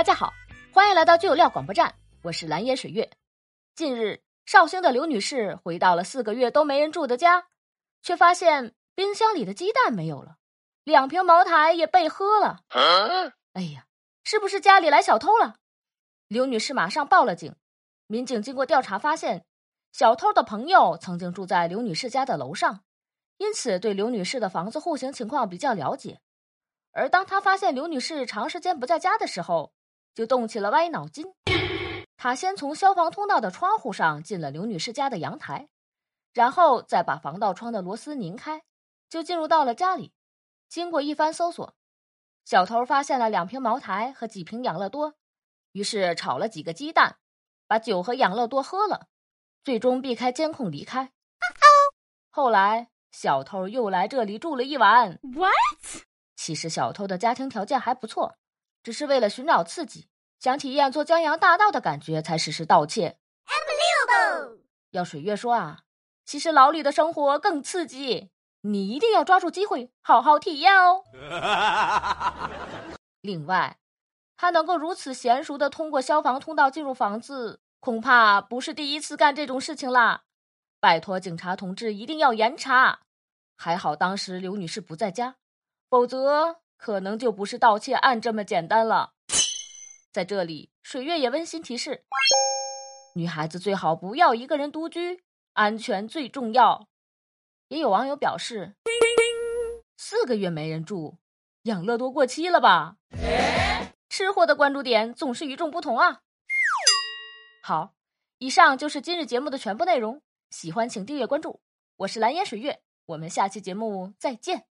大家好，欢迎来到就有料广播站，我是蓝颜水月。近日，绍兴的刘女士回到了四个月都没人住的家，却发现冰箱里的鸡蛋没有了，两瓶茅台也被喝了。哎呀，是不是家里来小偷了？刘女士马上报了警。民警经过调查发现，小偷的朋友曾经住在刘女士家的楼上，因此对刘女士的房子户型情况比较了解。而当他发现刘女士长时间不在家的时候，就动起了歪脑筋。他先从消防通道的窗户上进了刘女士家的阳台，然后再把防盗窗的螺丝拧开，就进入到了家里。经过一番搜索，小偷发现了两瓶茅台和几瓶养乐多，于是炒了几个鸡蛋，把酒和养乐多喝了，最终避开监控离开。后来，小偷又来这里住了一晚。What？其实小偷的家庭条件还不错，只是为了寻找刺激，想体验做江洋大盗的感觉，才实施盗窃。要水月说啊，其实牢里的生活更刺激，你一定要抓住机会，好好体验哦。另外，他能够如此娴熟的通过消防通道进入房子，恐怕不是第一次干这种事情啦。拜托警察同志一定要严查。还好当时刘女士不在家。否则，可能就不是盗窃案这么简单了。在这里，水月也温馨提示：女孩子最好不要一个人独居，安全最重要。也有网友表示，四个月没人住，养乐多过期了吧？吃货的关注点总是与众不同啊！好，以上就是今日节目的全部内容。喜欢请订阅关注，我是蓝颜水月，我们下期节目再见。